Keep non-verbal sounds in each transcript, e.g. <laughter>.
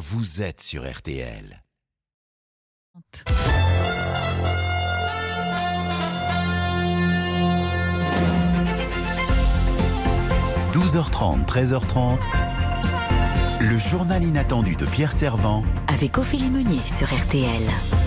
vous êtes sur RTL. 12h30, 13h30, le journal inattendu de Pierre Servant avec Ophélie Meunier sur RTL.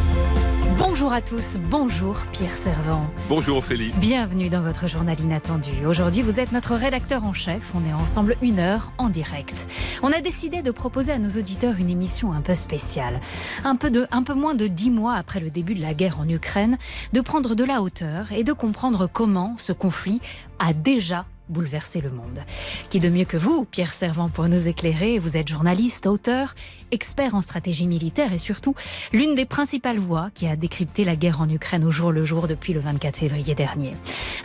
Bonjour à tous, bonjour Pierre Servant. Bonjour Ophélie. Bienvenue dans votre journal inattendu. Aujourd'hui, vous êtes notre rédacteur en chef. On est ensemble une heure en direct. On a décidé de proposer à nos auditeurs une émission un peu spéciale. Un peu, de, un peu moins de dix mois après le début de la guerre en Ukraine, de prendre de la hauteur et de comprendre comment ce conflit a déjà bouleverser le monde. Qui de mieux que vous, Pierre Servant, pour nous éclairer? Vous êtes journaliste, auteur, expert en stratégie militaire et surtout l'une des principales voix qui a décrypté la guerre en Ukraine au jour le jour depuis le 24 février dernier.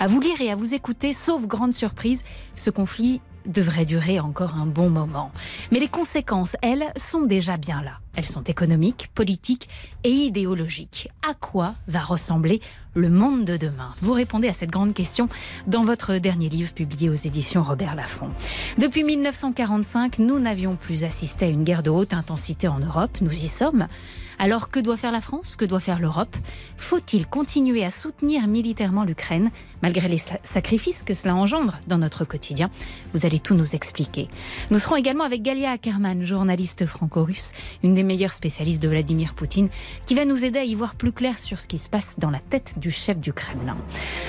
À vous lire et à vous écouter, sauf grande surprise, ce conflit devrait durer encore un bon moment. Mais les conséquences, elles, sont déjà bien là. Elles sont économiques, politiques et idéologiques. À quoi va ressembler le monde de demain? Vous répondez à cette grande question dans votre dernier livre publié aux éditions Robert Laffont. Depuis 1945, nous n'avions plus assisté à une guerre de haute intensité en Europe. Nous y sommes. Alors que doit faire la France? Que doit faire l'Europe? Faut-il continuer à soutenir militairement l'Ukraine malgré les sacrifices que cela engendre dans notre quotidien? Vous allez tout nous expliquer. Nous serons également avec Galia Ackerman, journaliste franco-russe, une des meilleures spécialistes de Vladimir Poutine, qui va nous aider à y voir plus clair sur ce qui se passe dans la tête du chef du Kremlin.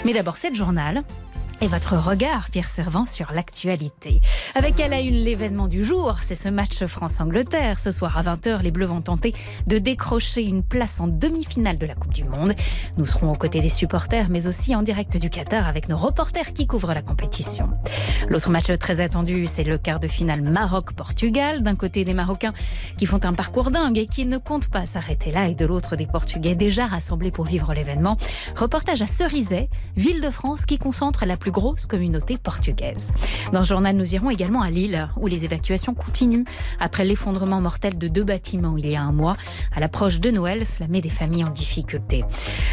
Mais d'abord, cette journal et votre regard, Pierre Servant, sur l'actualité. Avec à la une l'événement du jour, c'est ce match France-Angleterre. Ce soir à 20h, les Bleus vont tenter de décrocher une place en demi-finale de la Coupe du Monde. Nous serons aux côtés des supporters, mais aussi en direct du Qatar avec nos reporters qui couvrent la compétition. L'autre match très attendu, c'est le quart de finale Maroc-Portugal. D'un côté des Marocains qui font un parcours dingue et qui ne comptent pas s'arrêter là, et de l'autre des Portugais déjà rassemblés pour vivre l'événement. Reportage à Cerizay, ville de France qui concentre la plus grosse communauté portugaise. Dans ce journal, nous irons également à Lille, où les évacuations continuent après l'effondrement mortel de deux bâtiments il y a un mois. À l'approche de Noël, cela met des familles en difficulté.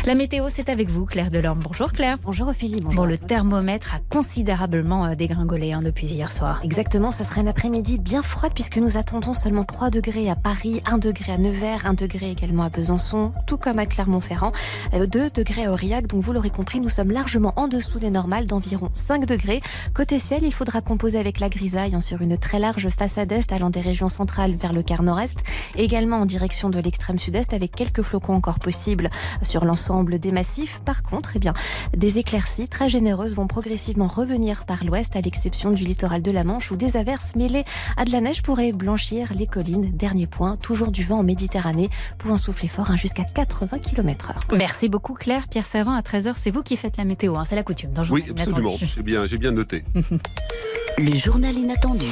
La météo, c'est avec vous, Claire Delorme. Bonjour Claire. Bonjour Ophélie. Bonjour. Bon, le thermomètre a considérablement euh, dégringolé hein, depuis hier soir. Exactement, ce sera une après-midi bien froide puisque nous attendons seulement 3 degrés à Paris, 1 degré à Nevers, 1 degré également à Besançon, tout comme à Clermont-Ferrand, 2 euh, degrés à Aurillac. Donc vous l'aurez compris, nous sommes largement en dessous des normales d'environ 5 degrés. Côté ciel, il faudra composer avec la grisaille hein, sur une très large façade est allant des régions centrales vers le quart nord-est, également en direction de l'extrême sud-est avec quelques flocons encore possibles sur l'ensemble des massifs. Par contre, eh bien, des éclaircies très généreuses vont progressivement revenir par l'ouest à l'exception du littoral de la Manche où des averses mêlées à de la neige pourraient blanchir les collines. Dernier point, toujours du vent en Méditerranée pouvant souffler fort hein, jusqu'à 80 km h Merci beaucoup Claire. Pierre Servant, à 13h, c'est vous qui faites la météo. Hein, c'est la coutume. Dans oui, absolument. J'ai bien, j'ai bien noté. <laughs> Le journal inattendu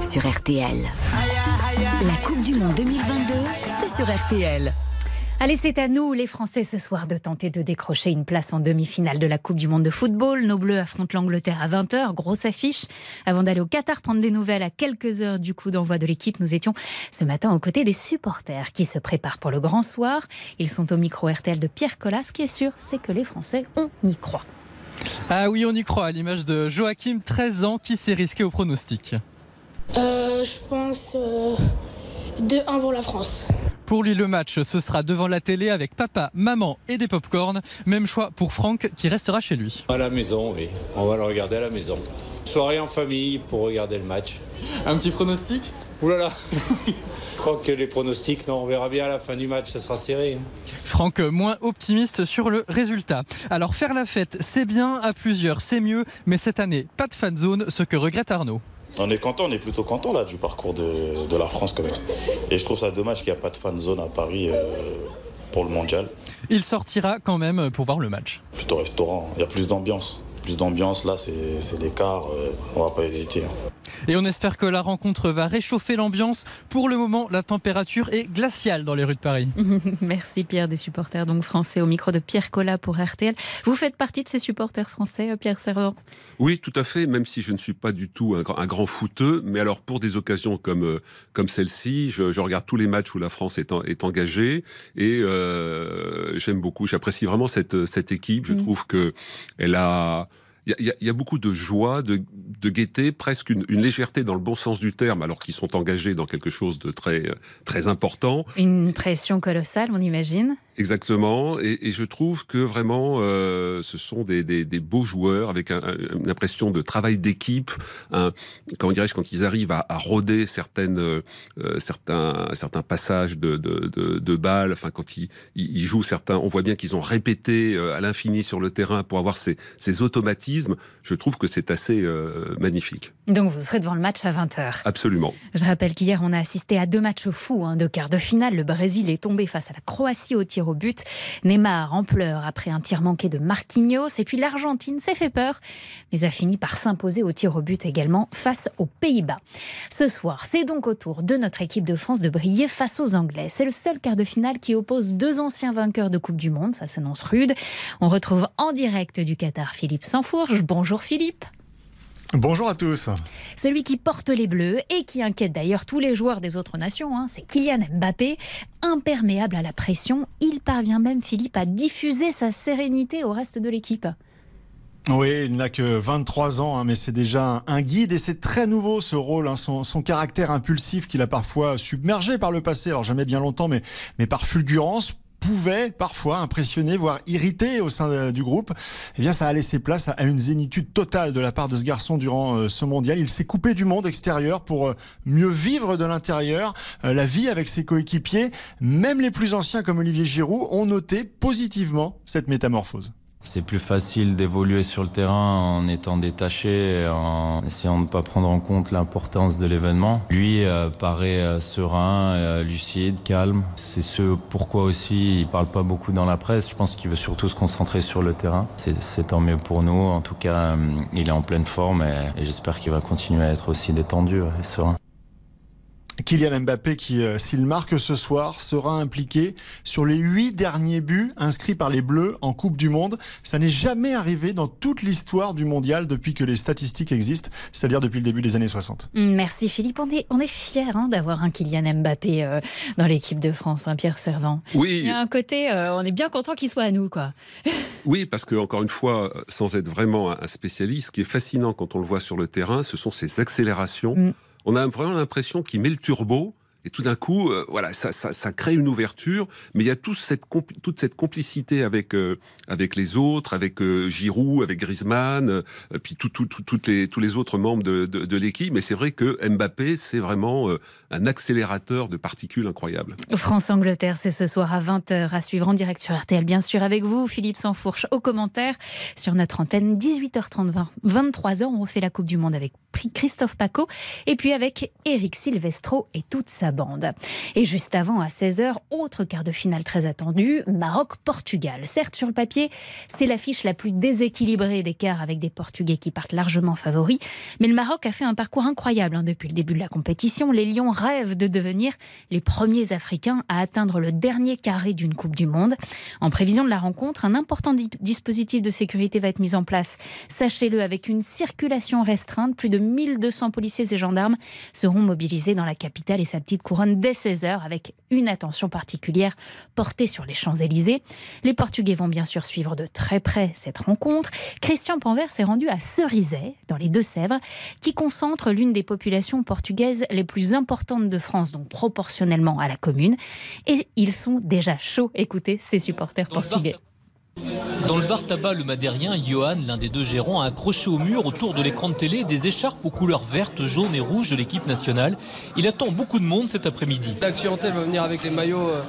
sur RTL. La Coupe du Monde 2022, c'est sur RTL. Allez, c'est à nous, les Français, ce soir, de tenter de décrocher une place en demi-finale de la Coupe du Monde de football. Nos Bleus affrontent l'Angleterre à 20h, grosse affiche. Avant d'aller au Qatar prendre des nouvelles à quelques heures du coup d'envoi de l'équipe, nous étions ce matin aux côtés des supporters qui se préparent pour le grand soir. Ils sont au micro RTL de Pierre Collas. Ce qui est sûr, c'est que les Français, on y croit. Ah oui, on y croit, à l'image de Joachim, 13 ans, qui s'est risqué au pronostic. Euh, je pense 2-1 euh, pour la France. Pour lui, le match, ce sera devant la télé avec papa, maman et des pop-corn. Même choix pour Franck qui restera chez lui. À la maison, oui. On va le regarder à la maison. Soirée en famille pour regarder le match. Un petit pronostic? Ouh là là <laughs> Je crois que les pronostics, non, on verra bien à la fin du match, ça sera serré. Hein. Franck, moins optimiste sur le résultat. Alors faire la fête, c'est bien, à plusieurs, c'est mieux, mais cette année, pas de fan zone, ce que regrette Arnaud. On est content, on est plutôt content là du parcours de, la France quand même. Et je trouve ça dommage qu'il n'y a pas de fan zone à Paris euh, pour le mondial. Il sortira quand même pour voir le match. Plutôt restaurant, il y a plus d'ambiance plus d'ambiance, là, c'est l'écart. Euh, on va pas hésiter. Hein. Et on espère que la rencontre va réchauffer l'ambiance. Pour le moment, la température est glaciale dans les rues de Paris. <laughs> Merci Pierre, des supporters donc français au micro de Pierre Collat pour RTL. Vous faites partie de ces supporters français, euh, Pierre Servant? Oui, tout à fait, même si je ne suis pas du tout un, un grand footeux. Mais alors, pour des occasions comme, euh, comme celle-ci, je, regarde tous les matchs où la France est, est engagée et j'aime beaucoup, j'apprécie vraiment cette, cette équipe. Je mm. trouve que elle a il y, a beaucoup de joie, de, gaieté, presque une, légèreté dans le bon sens du terme, alors qu'ils sont engagés dans quelque chose de très, très important. Une pression colossale, on imagine. Exactement, et, je trouve que vraiment, euh, ce sont des, beaux joueurs avec une impression de travail d'équipe. Comment dirais-je quand ils arrivent à, à rôder certaines, euh, certains, certains passages de, de, balles. Enfin, quand ils, ils, jouent certains, on voit bien qu'ils ont répété euh, à l'infini sur le terrain pour avoir ces, ces automatismes. Je trouve que c'est assez magnifique. Donc vous serez devant le match à 20h. Absolument. Je rappelle qu'hier on a assisté à deux matchs fous hein, de quart de finale. Le Brésil est tombé face à la Croatie au tir au but. Neymar en pleurs après un tir manqué de Marquinhos. Et puis l'Argentine s'est fait peur, mais a fini par s'imposer au tir au but également face aux Pays-Bas. Ce soir, c'est donc au tour de notre équipe de France de briller face aux Anglais. C'est le seul quart de finale qui oppose deux anciens vainqueurs de Coupe du Monde. Ça s'annonce rude. On retrouve en direct du Qatar Philippe Bonjour Philippe. Bonjour à tous. Celui qui porte les bleus et qui inquiète d'ailleurs tous les joueurs des autres nations, hein, c'est Kylian Mbappé. Imperméable à la pression, il parvient même, Philippe, à diffuser sa sérénité au reste de l'équipe. Oui, il n'a que 23 ans, hein, mais c'est déjà un guide et c'est très nouveau ce rôle, hein, son, caractère impulsif qu'il a parfois submergé par le passé, alors jamais bien longtemps, mais, mais par fulgurance pouvait parfois impressionner, voire irriter au sein du groupe, eh bien ça a laissé place à une zénitude totale de la part de ce garçon durant euh, ce mondial. Il s'est coupé du monde extérieur pour euh, mieux vivre de l'intérieur, euh, la vie avec ses coéquipiers. Même les plus anciens comme Olivier Giroud ont noté positivement cette métamorphose. C'est plus facile d'évoluer sur le terrain en étant détaché, en essayant de ne pas prendre en compte l'importance de l'événement. Lui euh, paraît euh, serein, euh, lucide, calme. C'est ce pourquoi aussi il parle pas beaucoup dans la presse. Je pense qu'il veut surtout se concentrer sur le terrain. C'est tant mieux pour nous. En tout cas, il est en pleine forme et j'espère qu'il va continuer à être aussi détendu et serein. Kylian Mbappé qui, euh, s'il marque ce soir, sera impliqué sur les huit derniers buts inscrits par les Bleus en Coupe du Monde. Ça n'est jamais arrivé dans toute l'histoire du mondial depuis que les statistiques existent, c'est-à-dire depuis le début des années 60. Merci Philippe. On est, on est fiers hein, d'avoir un Kylian Mbappé euh, dans l'équipe de France, hein, Pierre Servant. Oui. Il y a un côté, euh, on est bien content qu'il soit à nous. quoi. <laughs> oui, parce que encore une fois, sans être vraiment un spécialiste, ce qui est fascinant quand on le voit sur le terrain, ce sont ses accélérations. Mm on a vraiment l'impression qu'il met le turbo et tout d'un coup, euh, voilà, ça, crée une ouverture, mais il y a toute cette, complicité avec, euh, avec les autres, avec euh, Giroud, avec Griezmann, puis tout, tout, toutes les, tous les autres membres de, de, l'équipe. Mais c'est vrai que Mbappé, c'est vraiment un accélérateur de particules incroyable. France-Angleterre, c'est ce soir à 20h à suivre en direct sur RTL, bien sûr, avec vous, Philippe Sansfourche, aux commentaires sur notre antenne, 18h30, 23h. On refait la Coupe du Monde avec Christophe Paco et puis avec Eric Silvestro et toute sa bande. Et juste avant, à 16h, autre quart de finale très attendu, Maroc-Portugal. Certes, sur le papier, c'est l'affiche la plus déséquilibrée des quarts avec des Portugais qui partent largement favoris. Mais le Maroc a fait un parcours incroyable hein, depuis le début de la compétition. Les Lions rêvent de devenir les premiers Africains à atteindre le dernier carré d'une Coupe du Monde. En prévision de la rencontre, un important dispositif de sécurité va être mis en place. Sachez-le, avec une circulation restreinte, plus de 1200 policiers et gendarmes seront mobilisés dans la capitale et sa petite couronne dès 16h avec une attention particulière portée sur les Champs-Élysées. Les Portugais vont bien sûr suivre de très près cette rencontre. Christian Panvert s'est rendu à Cerizay, dans les Deux-Sèvres, qui concentre l'une des populations portugaises les plus importantes de France, donc proportionnellement à la commune. Et ils sont déjà chauds. Écoutez ces supporters portugais. Dans le bar tabac Le Madérien, Johan, l'un des deux gérants, a accroché au mur autour de l'écran de télé des écharpes aux couleurs vertes, jaunes et rouges de l'équipe nationale. Il attend beaucoup de monde cet après-midi. La clientèle va venir avec les maillots euh,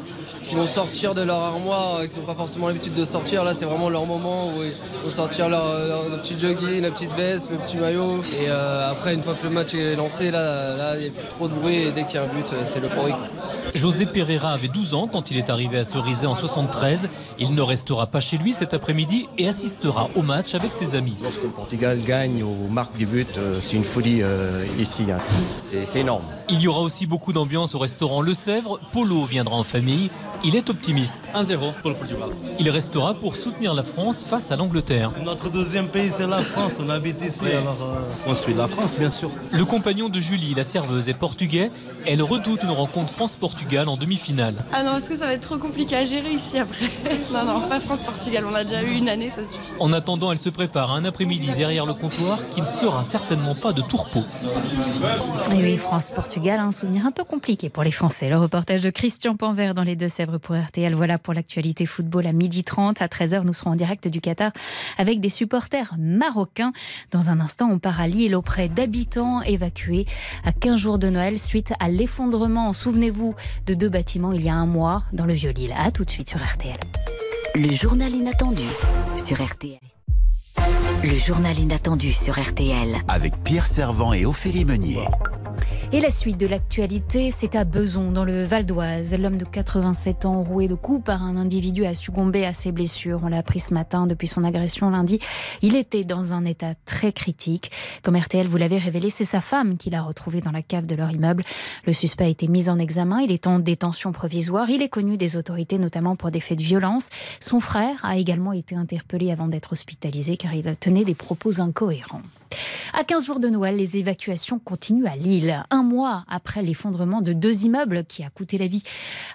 qui vont sortir de leur armoire, euh, qui n'ont pas forcément l'habitude de sortir. Là, c'est vraiment leur moment où ils vont sortir leur, petit jogging, la petite veste, le petit maillot. Et euh, après, une fois que le match est lancé, là, là, il n'y a plus trop de bruit. Et dès qu'il y a un but, c'est l'euphorie. José Pereira avait 12 ans quand il est arrivé à Cerizay en 73. Il ne restera pas chez lui cet après-midi et assistera au match avec ses amis. Lorsque le Portugal gagne ou marque des buts, euh, c'est une folie euh, ici. Hein. C'est énorme. Il y aura aussi beaucoup d'ambiance au restaurant Le Sèvres. Polo viendra en famille. Il est optimiste. 1-0 pour le Portugal. Il restera pour soutenir la France face à l'Angleterre. Notre deuxième pays, c'est la France. On habite ici, alors euh, on suit la France, bien sûr. Le compagnon de Julie, la serveuse, est portugais. Elle redoute une rencontre France-Portugal en demi-finale. Ah non, parce que ça va être trop compliqué à gérer ici après? non, non, pas France-Portugal. On l'a déjà eu une année, ça suffit. En attendant, elle se prépare un après-midi derrière le comptoir qui ne sera certainement pas de tourpeau. Et oui, France-Portugal, un souvenir un peu compliqué pour les Français. Le reportage de Christian Panvert dans les Deux-Sèvres pour RTL. Voilà pour l'actualité football à 12h30. À 13h, nous serons en direct du Qatar avec des supporters marocains. Dans un instant, on part à Lille auprès d'habitants évacués à 15 jours de Noël suite à l'effondrement, souvenez-vous, de deux bâtiments il y a un mois dans le Vieux-Lille. À tout de suite sur RTL. Le journal inattendu sur RTL. Le journal inattendu sur RTL. Avec Pierre Servant et Ophélie Meunier. Et la suite de l'actualité, c'est à Beson, dans le Val d'Oise. L'homme de 87 ans, roué de coups par un individu, a succombé à ses blessures. On l'a appris ce matin depuis son agression lundi. Il était dans un état très critique. Comme RTL vous l'avez révélé, c'est sa femme qui l'a retrouvé dans la cave de leur immeuble. Le suspect a été mis en examen. Il est en détention provisoire. Il est connu des autorités, notamment pour des faits de violence. Son frère a également été interpellé avant d'être hospitalisé car il tenait des propos incohérents. À 15 jours de Noël, les évacuations continuent à Lille. Un mois après l'effondrement de deux immeubles qui a coûté la vie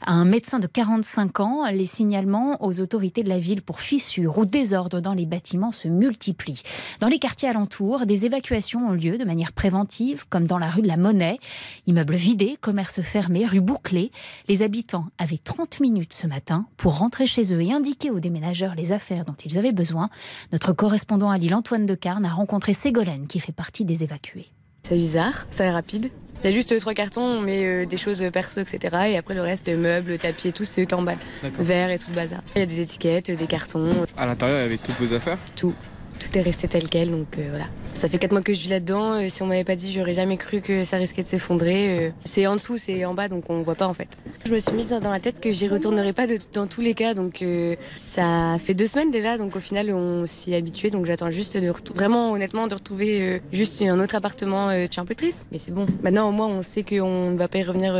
à un médecin de 45 ans, les signalements aux autorités de la ville pour fissures ou désordres dans les bâtiments se multiplient. Dans les quartiers alentours, des évacuations ont lieu de manière préventive, comme dans la rue de la Monnaie. Immeubles vidés, commerces fermés, rue bouclée. Les habitants avaient 30 minutes ce matin pour rentrer chez eux et indiquer aux déménageurs les affaires dont ils avaient besoin. Notre correspondant à Lille, Antoine Decarne, a rencontré Ségolène qui fait partie des évacués. C'est bizarre, ça est rapide. Il y a juste trois cartons, on met euh, des choses perso, etc. Et après le reste, meubles, tapis et tout, c'est eux qui emballent. Verre et tout le bazar. Il y a des étiquettes, des cartons. À l'intérieur, avec toutes vos affaires? Tout. Tout est resté tel quel, donc euh, voilà. Ça fait quatre mois que je vis là-dedans. euh, si on m'avait pas dit, j'aurais jamais cru que ça risquait de s'effondrer. euh. c'est en dessous, c'est en bas, donc on voit pas en fait. Je me suis mise dans la tête que j'y retournerai pas de- dans tous les cas, donc euh, ça fait deux semaines déjà, donc au final on s'y est habitué. Donc j'attends juste de vraiment honnêtement de retrouver juste un autre appartement. je suis un peu triste, mais c'est bon. Maintenant au moins on sait qu'on ne va pas y revenir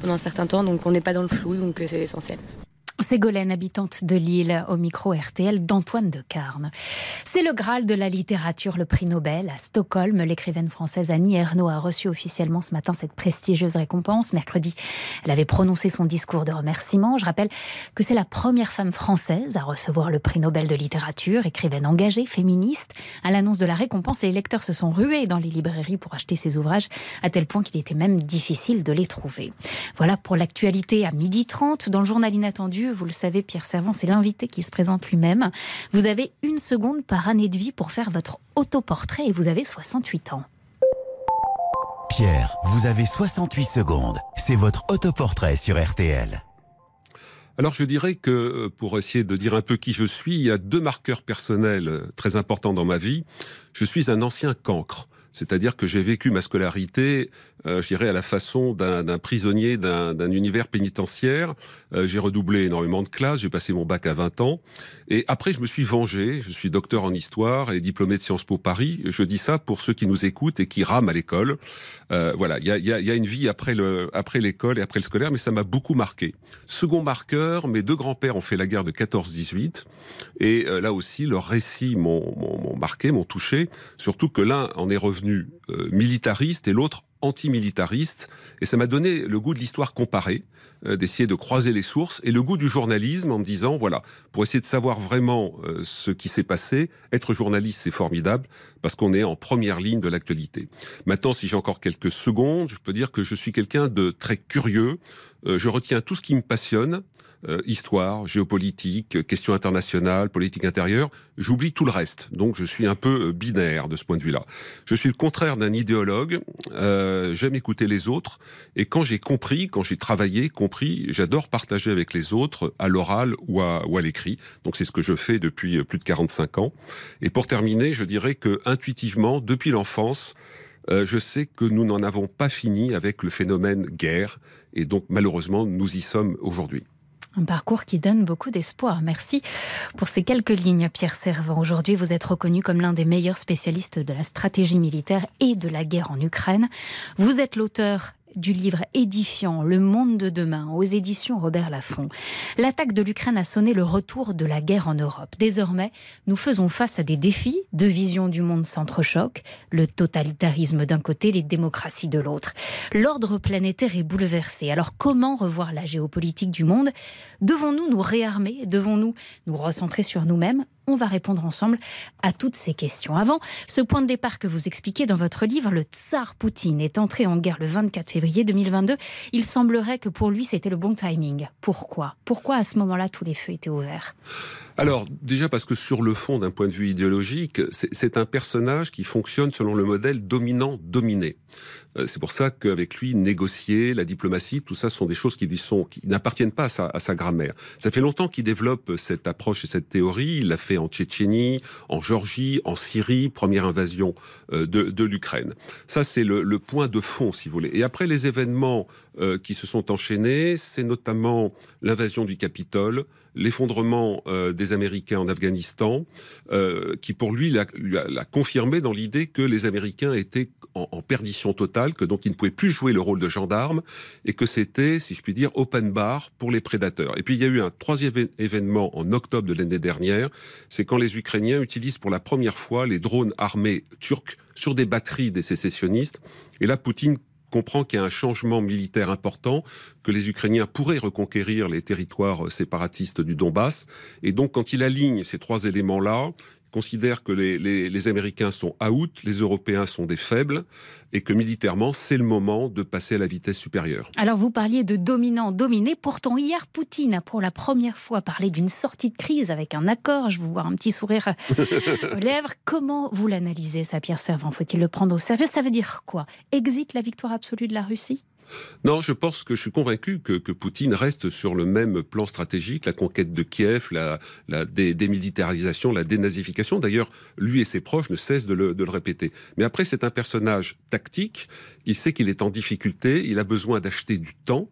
pendant un certain temps, donc on n'est pas dans le flou, donc c'est l'essentiel. Ségolène, habitante de Lille, au micro RTL d'Antoine de Carne. C'est le Graal de la littérature, le prix Nobel. À Stockholm, l'écrivaine française Annie Ernaux a reçu officiellement ce matin cette prestigieuse récompense. Mercredi, elle avait prononcé son discours de remerciement. Je rappelle que c'est la première femme française à recevoir le prix Nobel de littérature, écrivaine engagée, féministe. À l'annonce de la récompense, les lecteurs se sont rués dans les librairies pour acheter ses ouvrages, à tel point qu'il était même difficile de les trouver. Voilà pour l'actualité à 12h30. Dans le journal inattendu, vous le savez, Pierre Servant, c'est l'invité qui se présente lui-même. Vous avez une seconde par année de vie pour faire votre autoportrait et vous avez 68 ans. Pierre, vous avez 68 secondes. C'est votre autoportrait sur RTL. Alors je dirais que euh, pour essayer de dire un peu qui je suis, il y a deux marqueurs personnels euh, très importants dans ma vie. Je suis un ancien cancre. C'est-à-dire que j'ai vécu ma scolarité, euh, je dirais, à la façon d'un prisonnier d'un univers pénitentiaire. Euh, j'ai redoublé énormément de classes, j'ai passé mon bac à 20 ans. Et après, je me suis vengé. Je suis docteur en histoire et diplômé de Sciences Po Paris. Je dis ça pour ceux qui nous écoutent et qui rament à l'école. Euh, voilà, il y a, une vie après le après l'école et après le scolaire, mais ça m'a beaucoup marqué. Second marqueur, mes deux grands-pères ont fait la guerre de 14-18. Et là aussi, leurs récits m'ont marqué, m'ont touché. Surtout que l'un en est revenu euh, militariste et l'autre antimilitariste. Et ça m'a donné le goût de l'histoire comparée, euh, d'essayer de croiser les sources, et le goût du journalisme en me disant, voilà, pour essayer de savoir vraiment euh, ce qui s'est passé, être journaliste, c'est formidable, parce qu'on est en première ligne de l'actualité. Maintenant, si j'ai encore quelques secondes, je peux dire que je suis quelqu'un de très curieux. Euh, je retiens tout ce qui me passionne. euh, histoire, géopolitique, questions internationales, politique intérieure, j'oublie tout le reste. Donc je suis un peu euh, binaire de ce point de vue-là. Je suis le contraire d'un idéologue, j'aime écouter les autres, et quand j'ai compris, quand j'ai travaillé, compris, j'adore partager avec les autres à l'oral ou à, l'écrit. Donc c'est ce que je fais depuis plus de 45 ans. Et pour terminer, je dirais que intuitivement, depuis l'enfance, je sais que nous n'en avons pas fini avec le phénomène guerre, et donc malheureusement, nous y sommes aujourd'hui. Un parcours qui donne beaucoup d'espoir. Merci pour ces quelques lignes, Pierre Servant. Aujourd'hui, vous êtes reconnu comme l'un des meilleurs spécialistes de la stratégie militaire et de la guerre en Ukraine. Vous êtes l'auteur du livre édifiant Le monde de demain aux éditions Robert Laffont. L'attaque de l'Ukraine a sonné le retour de la guerre en Europe. Désormais, nous faisons face à des défis, deux visions du monde s'entrechoquent, le totalitarisme d'un côté, les démocraties de l'autre. L'ordre planétaire est bouleversé. Alors comment revoir la géopolitique du monde? Devons-nous nous réarmer? Devons-nous nous recentrer sur nous-mêmes? On va répondre ensemble à toutes ces questions. Avant, ce point de départ que vous expliquez dans votre livre, le tsar Poutine est entré en guerre le 24 février 2022. Il semblerait que pour lui, c'était le bon timing. Pourquoi? Pourquoi à ce moment-là, tous les feux étaient ouverts? Alors, déjà parce que sur le fond, d'un point de vue idéologique, c'est un personnage qui fonctionne selon le modèle dominant-dominé. Euh, c'est pour ça qu'avec lui, négocier, la diplomatie, tout ça sont des choses qui lui sont, qui n'appartiennent pas à sa, grammaire. Ça fait longtemps qu'il développe cette approche et cette théorie. Il l'a fait en Tchétchénie, en Géorgie, en Syrie, première invasion euh, de, l'Ukraine. Ça, c'est le, point de fond, si vous voulez. Et après les événements euh, qui se sont enchaînés, c'est notamment l'invasion du Capitole, l'effondrement euh, des Américains en Afghanistan, euh, qui pour lui l'a, confirmé dans l'idée que les Américains étaient en, en, perdition totale, que donc ils ne pouvaient plus jouer le rôle de gendarme, et que c'était, si je puis dire, open bar pour les prédateurs. Et puis il y a eu un troisième événement en octobre de l'année dernière, c'est quand les Ukrainiens utilisent pour la première fois les drones armés turcs sur des batteries des sécessionnistes. Et là, Poutine comprend qu'il y a un changement militaire important, que les Ukrainiens pourraient reconquérir les territoires séparatistes du Donbass. Et donc, quand il aligne ces trois éléments-là, considère que les, les, les, Américains sont out, les Européens sont des faibles, et que militairement, c'est le moment de passer à la vitesse supérieure. Alors vous parliez de dominant-dominé, pourtant hier, Poutine a pour la première fois parlé d'une sortie de crise avec un accord, je vous vois un petit sourire <laughs> aux lèvres. Comment vous l'analysez, ça, Pierre Servant Faut-il le prendre au sérieux? Ça veut dire quoi? Exit la victoire absolue de la Russie? Non, je pense que je suis convaincu que, que, Poutine reste sur le même plan stratégique, la conquête de Kiev, la, la dé démilitarisation, la dénazification. D'ailleurs, lui et ses proches ne cessent de le, de le répéter. Mais après, c'est un personnage tactique. Il sait qu'il est en difficulté, il a besoin d'acheter du temps,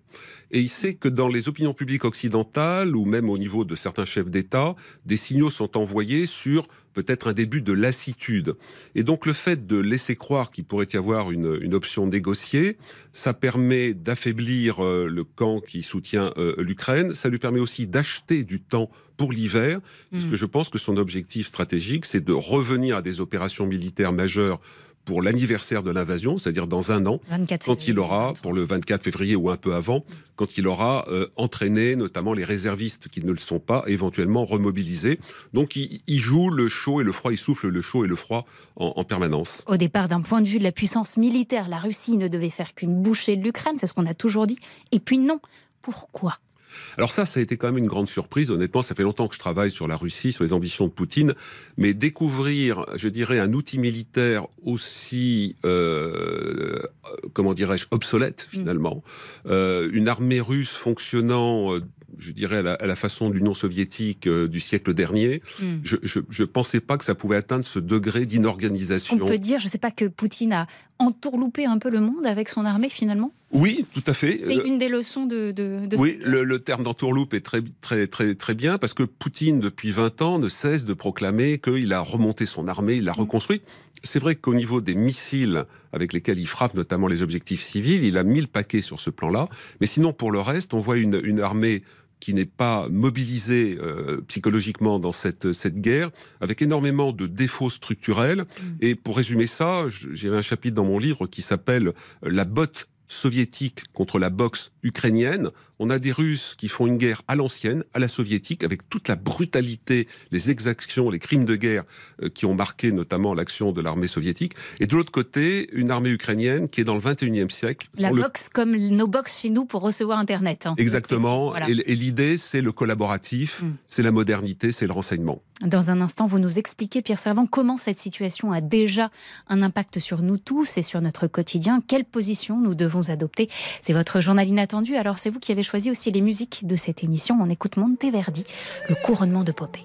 et il sait que dans les opinions publiques occidentales, ou même au niveau de certains chefs d'État, des signaux sont envoyés sur peut-être un début de lassitude. Et donc le fait de laisser croire qu'il pourrait y avoir une, une option négociée, ça permet d'affaiblir euh, le camp qui soutient euh, l'Ukraine, ça lui permet aussi d'acheter du temps pour l'hiver, mmh. puisque je pense que son objectif stratégique, c'est de revenir à des opérations militaires majeures pour l'anniversaire de l'invasion, c'est-à-dire dans un an, quand il aura, pour le 24 février ou un peu avant, quand il aura euh, entraîné notamment les réservistes qui ne le sont pas, éventuellement remobilisés. Donc il, il, joue le chaud et le froid, il souffle le chaud et le froid en, en permanence. Au départ, d'un point de vue de la puissance militaire, la Russie ne devait faire qu'une bouchée de l'Ukraine, c'est ce qu'on a toujours dit. Et puis non, pourquoi? Alors ça, ça a été quand même une grande surprise. Honnêtement, ça fait longtemps que je travaille sur la Russie, sur les ambitions de Poutine, mais découvrir, je dirais, un outil militaire aussi, euh, comment dirais-je, obsolète finalement, mmh. euh, une armée russe fonctionnant euh, je dirais, à la, à la façon de l'Union soviétique euh, du siècle dernier, mm. je ne pensais pas que ça pouvait atteindre ce degré d'inorganisation. On peut dire, je ne sais pas, que Poutine a entourloupé un peu le monde avec son armée finalement? Oui, tout à fait. C'est une des leçons de. de, de oui, le, le, terme d'entourloupe est très, très, très, très bien parce que Poutine, depuis 20 ans, ne cesse de proclamer qu'il a remonté son armée, il l'a mm. reconstruit. C'est vrai qu'au niveau des missiles avec lesquels il frappe, notamment les objectifs civils, il a mis le paquet sur ce plan-là. Mais sinon, pour le reste, on voit une, une armée qui n'est pas mobilisée euh, psychologiquement dans cette, cette guerre, avec énormément de défauts structurels. Mmh. Et pour résumer ça, j'ai un chapitre dans mon livre qui s'appelle La botte soviétique contre la boxe ukrainienne. On a des Russes qui font une guerre à l'ancienne, à la soviétique, avec toute la brutalité, les exactions, les crimes de guerre euh, qui ont marqué notamment l'action de l'armée soviétique. Et de l'autre côté, une armée ukrainienne qui est dans le 21e siècle. La boxe comme nos boxes chez nous pour recevoir Internet. Hein. Exactement. Voilà. Et, et l'idée, c'est le collaboratif, mmh. c'est la modernité, c'est le renseignement. Dans un instant, vous nous expliquez, Pierre Servant, comment cette situation a déjà un impact sur nous tous et sur notre quotidien. Quelle position nous devons adopter? C'est votre journal inattendu. Alors, c'est vous qui avez choisi aussi les musiques de cette émission. On écoute Monteverdi, le couronnement de Popée.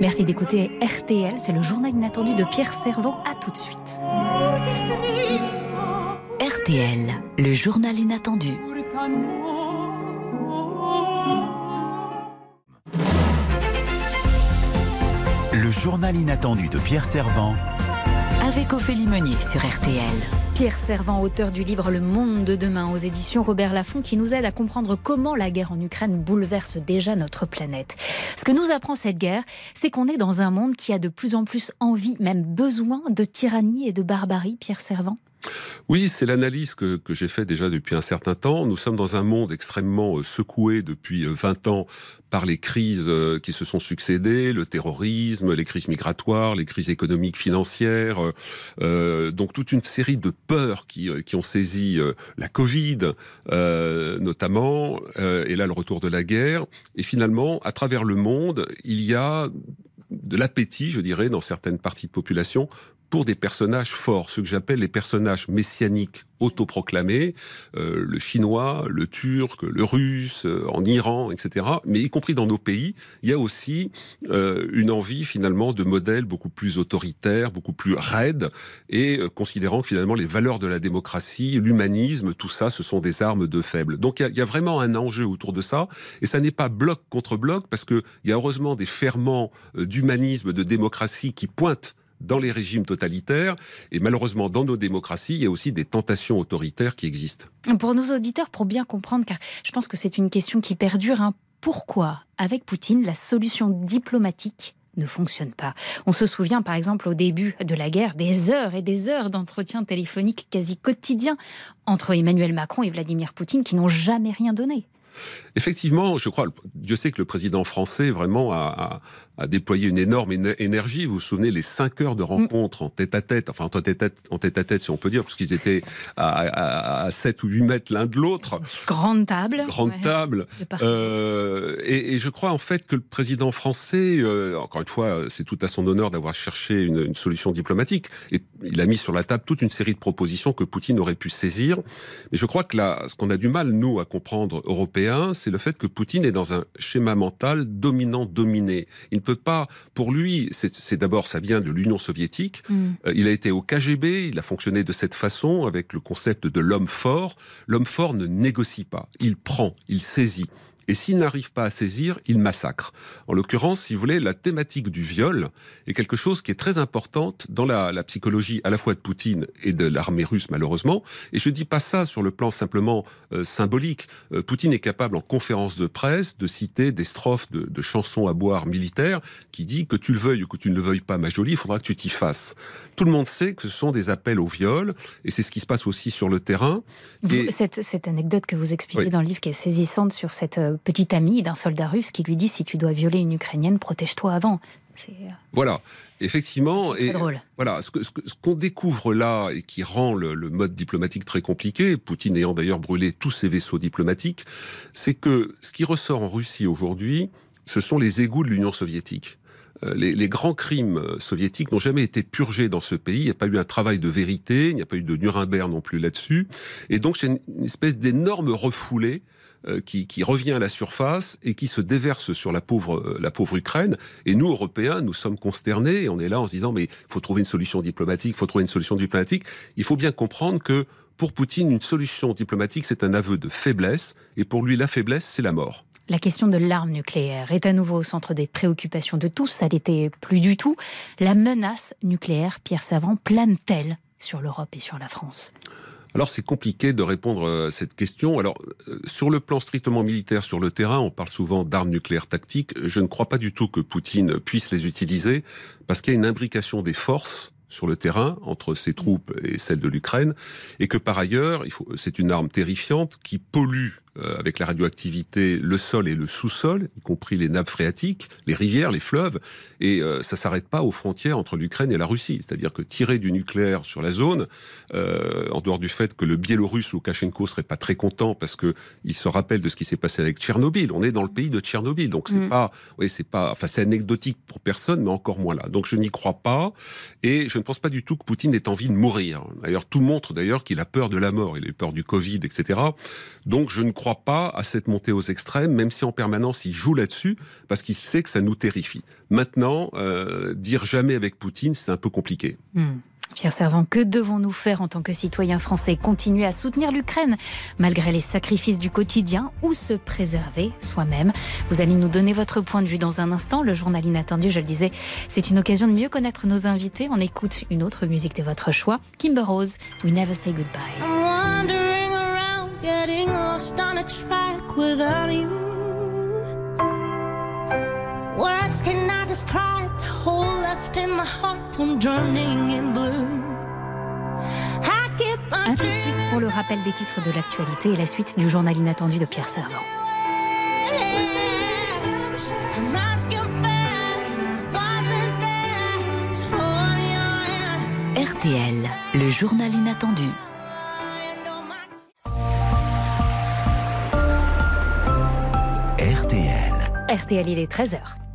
Merci d'écouter RTL, c'est le journal inattendu de Pierre Servant. À tout de suite. RTL, le journal inattendu. Journal inattendu de Pierre Servant avec Ophélie Meunier sur RTL. Pierre Servant, auteur du livre Le Monde de demain aux éditions Robert Laffont, qui nous aide à comprendre comment la guerre en Ukraine bouleverse déjà notre planète. Ce que nous apprend cette guerre, c'est qu'on est dans un monde qui a de plus en plus envie, même besoin de tyrannie et de barbarie, Pierre Servant oui, c'est l'analyse que, j'ai fait déjà depuis un certain temps. Nous sommes dans un monde extrêmement euh, secoué depuis 20 euh, ans par les crises euh, qui se sont succédées, le terrorisme, les crises migratoires, les crises économiques, financières, donc toute une série de peurs qui, qui ont saisi la Covid notamment, et là le retour de la guerre. Et finalement, à travers le monde, il y a de l'appétit, je dirais, dans certaines parties de population pour des personnages forts, ce que j'appelle les personnages messianiques autoproclamés, euh, le chinois, le turc, le russe, euh, en Iran, etc. Mais y compris dans nos pays, il y a aussi euh, une envie finalement de modèles beaucoup plus autoritaires, beaucoup plus raides, et considérant que finalement les valeurs de la démocratie, l'humanisme, tout ça, ce sont des armes de faibles. Donc il y, a vraiment un enjeu autour de ça, et ça n'est pas bloc contre bloc, parce qu'il y a heureusement des ferments d'humanisme, de démocratie qui pointent dans les régimes totalitaires. Et malheureusement, dans nos démocraties, il y a aussi des tentations autoritaires qui existent. Pour nos auditeurs, pour bien comprendre, car je pense que c'est une question qui perdure, hein, pourquoi, avec Poutine, la solution diplomatique ne fonctionne pas? On se souvient par exemple au début de la guerre des heures et des heures d'entretien téléphoniques quasi quotidiens entre Emmanuel Macron et Vladimir Poutine qui n'ont jamais rien donné. Effectivement, je crois, Dieu sait que le président français vraiment a, a déployé une énorme énergie. Vous vous souvenez les cinq heures de mm. rencontre en tête à tête, enfin en tête à tête, en tête à tête si on peut dire, parce qu'ils étaient à, à, 7 ou 8 mètres l'un de l'autre. Grande table. Grande table. Euh, et, et, je crois en fait que le président français, euh, encore une fois, c'est tout à son honneur d'avoir cherché une, une, solution diplomatique. Et il a mis sur la table toute une série de propositions que Poutine aurait pu saisir. Mais je crois que là, ce qu'on a du mal, nous, à comprendre européens, c'est le fait que Poutine est dans un schéma mental dominant-dominé. Il peut pas, pour lui, c'est d'abord, ça vient de l'Union soviétique. Mm. Euh, il a été au KGB, il a fonctionné de cette façon avec le concept de l'homme fort. L'homme fort ne négocie pas, il prend, il saisit. Et s'il n'arrive pas à saisir, il massacre. En l'occurrence, si vous voulez, la thématique du viol est quelque chose qui est très importante dans la, la psychologie à la fois de Poutine et de l'armée russe, malheureusement. Et je dis pas ça sur le plan simplement euh, symbolique. Euh, Poutine est capable, en conférence de presse, de citer des strophes de, de, chansons à boire militaires qui dit que tu le veuilles ou que tu ne le veuilles pas, ma jolie, il faudra que tu t'y fasses. Tout le monde sait que ce sont des appels au viol, et c'est ce qui se passe aussi sur le terrain. cette, cette, anecdote que vous expliquez dans le livre qui est saisissante sur cette euh, petite amie d'un soldat russe qui lui dit si tu dois violer une Ukrainienne, protège-toi avant. Euh, voilà, effectivement. Et drôle. Voilà, ce qu'on ce, découvre là et qui rend le, le, mode diplomatique très compliqué, Poutine ayant d'ailleurs brûlé tous ses vaisseaux diplomatiques, c'est que ce qui ressort en Russie aujourd'hui, ce sont les égouts de l'Union soviétique. Euh, les, les, grands crimes soviétiques n'ont jamais été purgés dans ce pays. Il n'y a pas eu un travail de vérité, il n'y a pas eu de Nuremberg non plus là-dessus. Et donc c'est une espèce d'énorme refoulé euh, qui, qui, revient à la surface et qui se déverse sur la pauvre, euh, la pauvre Ukraine. Et nous, Européens, nous sommes consternés et on est là en se disant mais il faut trouver une solution diplomatique, il faut trouver une solution diplomatique. Il faut bien comprendre que pour Poutine, une solution diplomatique, c'est un aveu de faiblesse et pour lui, la faiblesse, c'est la mort. La question de l'arme nucléaire est à nouveau au centre des préoccupations de tous. Ça l'était plus du tout. La menace nucléaire, Pierre Savant, plane-t-elle sur l'Europe et sur la France? Alors c'est compliqué de répondre à cette question. Alors euh, sur le plan strictement militaire, sur le terrain, on parle souvent d'armes nucléaires tactiques. Je ne crois pas du tout que Poutine puisse les utiliser parce qu'il y a une imbrication des forces sur le terrain entre ses troupes et celles de l'Ukraine, et que par ailleurs, c'est une arme terrifiante qui pollue euh, avec la radioactivité le sol et le sous-sol, y compris les nappes phréatiques, les rivières, les fleuves, et euh, ça s'arrête pas aux frontières entre l'Ukraine et la Russie. C'est-à-dire que tirer du nucléaire sur la zone, euh, en dehors du fait que le Biélorusse Loukachenko serait pas très content parce que il se rappelle de ce qui s'est passé avec Tchernobyl. On est dans le pays de Tchernobyl, donc c'est mm. pas, oui, c'est pas, enfin c'est anecdotique pour personne, mais encore moins là. Donc je n'y crois pas, et je ne pense pas du tout que Poutine ait envie de mourir. D'ailleurs, tout montre d'ailleurs qu'il a peur de la mort. Il a peur du Covid, etc. Donc je ne crois pas à cette montée aux extrêmes, même si en permanence il joue là-dessus, parce qu'il sait que ça nous terrifie. Maintenant, euh, dire jamais avec Poutine, c'est un peu compliqué. Hmm. Pierre Servant, que devons-nous faire en tant que citoyens français? Continuer à soutenir l'Ukraine malgré les sacrifices du quotidien ou se préserver soi-même? Vous allez nous donner votre point de vue dans un instant. Le journal inattendu, je le disais, c'est une occasion de mieux connaître nos invités. On écoute une autre musique de votre choix, Kimber Rose, We Never Say Goodbye. Words cannot describe the hole left in my heart. I'm drowning in blue. A tout de suite pour le rappel des titres de l'actualité et la suite du journal inattendu de Pierre Servant. RTL, le journal inattendu. RTL. RTL, il est 13h.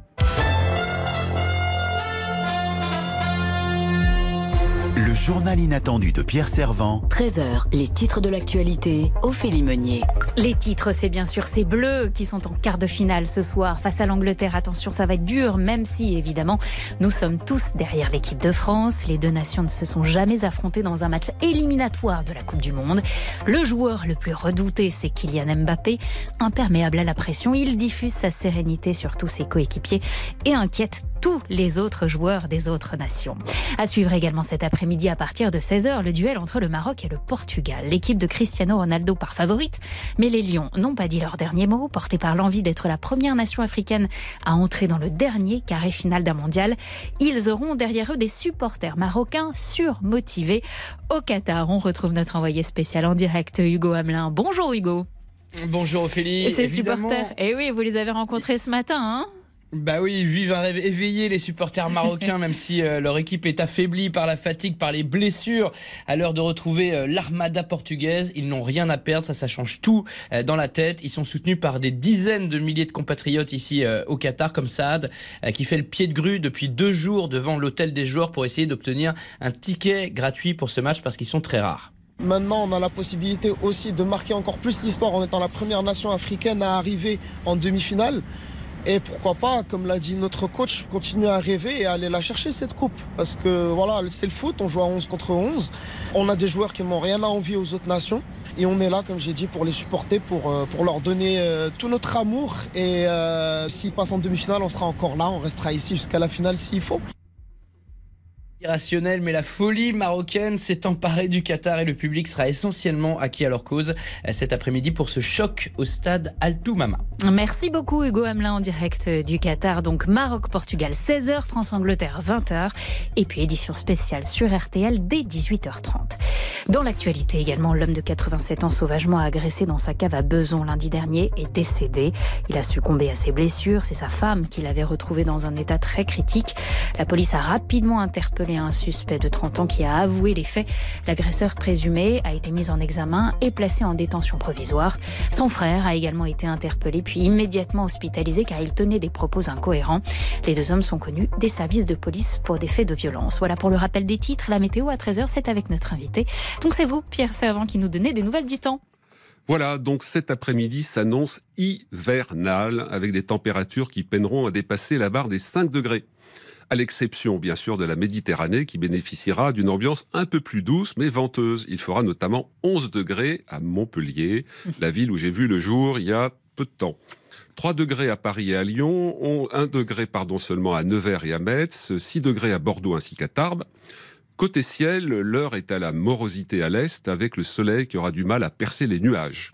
Le journal inattendu de Pierre Servant. 13h, les titres de l'actualité, Ophélie Meunier. Les titres, c'est bien sûr ces Bleus qui sont en quart de finale ce soir face à l'Angleterre. Attention, ça va être dur, même si évidemment nous sommes tous derrière l'équipe de France. Les deux nations ne se sont jamais affrontées dans un match éliminatoire de la Coupe du Monde. Le joueur le plus redouté, c'est Kylian Mbappé. Imperméable à la pression, il diffuse sa sérénité sur tous ses coéquipiers et inquiète tous les autres joueurs des autres nations. À suivre également cet après-midi à partir de 16h, le duel entre le Maroc et le Portugal. L'équipe de Cristiano Ronaldo par favorite, mais les Lions n'ont pas dit leur dernier mot, portés par l'envie d'être la première nation africaine à entrer dans le dernier carré final d'un mondial. Ils auront derrière eux des supporters marocains surmotivés. Au Qatar, on retrouve notre envoyé spécial en direct, Hugo Hamelin. Bonjour Hugo. Bonjour Ophélie. Et ces supporters, et eh oui, vous les avez rencontrés ce matin, hein? Bah oui, ils vivent un rêve éveillé, les supporters <laughs> marocains, même si euh, leur équipe est affaiblie par la fatigue, par les blessures. À l'heure de retrouver euh, l'armada portugaise, ils n'ont rien à perdre, ça, ça change tout euh, dans la tête. Ils sont soutenus par des dizaines de milliers de compatriotes ici au Qatar, comme Saad, qui fait le pied de grue depuis deux jours devant l'hôtel des joueurs pour essayer d'obtenir un ticket gratuit pour ce match parce qu'ils sont très rares. Maintenant, on a la possibilité aussi de marquer encore plus l'histoire en étant la première nation africaine à arriver en demi-finale. Et pourquoi pas, comme l'a dit notre coach, continuer à rêver et aller la chercher cette coupe. Parce que voilà, c'est le foot, on joue à 11 contre 11. On a des joueurs qui n'ont rien à envier aux autres nations. Et on est là, comme j'ai dit, pour les supporter, pour, euh, pour leur donner euh, tout notre amour. Et euh, s'ils passent en demi-finale, on sera encore là, on restera ici jusqu'à la finale s'il faut irrationnel, mais la folie marocaine s'est emparée du Qatar et le public sera essentiellement acquis à leur cause euh, cet après-midi pour ce choc au stade Altoumama. Merci beaucoup Hugo Hamelin en direct du Qatar. Donc Maroc-Portugal 16h, France-Angleterre 20h et puis édition spéciale sur RTL dès 18h30. Dans l'actualité également, l'homme de 87 ans sauvagement agressé dans sa cave à Beson lundi dernier est décédé. Il a succombé à ses blessures. C'est sa femme qui l'avait retrouvé dans un état très critique. La police a rapidement interpellé un suspect de 30 ans qui a avoué les faits. L'agresseur présumé a été mis en examen et placé en détention provisoire. Son frère a également été interpellé puis immédiatement hospitalisé car il tenait des propos incohérents. Les deux hommes sont connus des services de police pour des faits de violence. Voilà pour le rappel des titres. La météo à 13h, c'est avec notre invité. Donc c'est vous, Pierre Servant, qui nous donnez des nouvelles du temps. Voilà, donc cet après-midi s'annonce hivernal avec des températures qui peineront à dépasser la barre des 5 degrés à l'exception bien sûr de la Méditerranée qui bénéficiera d'une ambiance un peu plus douce mais venteuse. Il fera notamment 11 degrés à Montpellier, la <laughs> ville où j'ai vu le jour il y a peu de temps. 3 degrés à Paris et à Lyon, 1 degré pardon seulement à Nevers et à Metz, 6 degrés à Bordeaux ainsi qu'à Tarbes. Côté ciel, l'heure est à la morosité à l'est avec le soleil qui aura du mal à percer les nuages.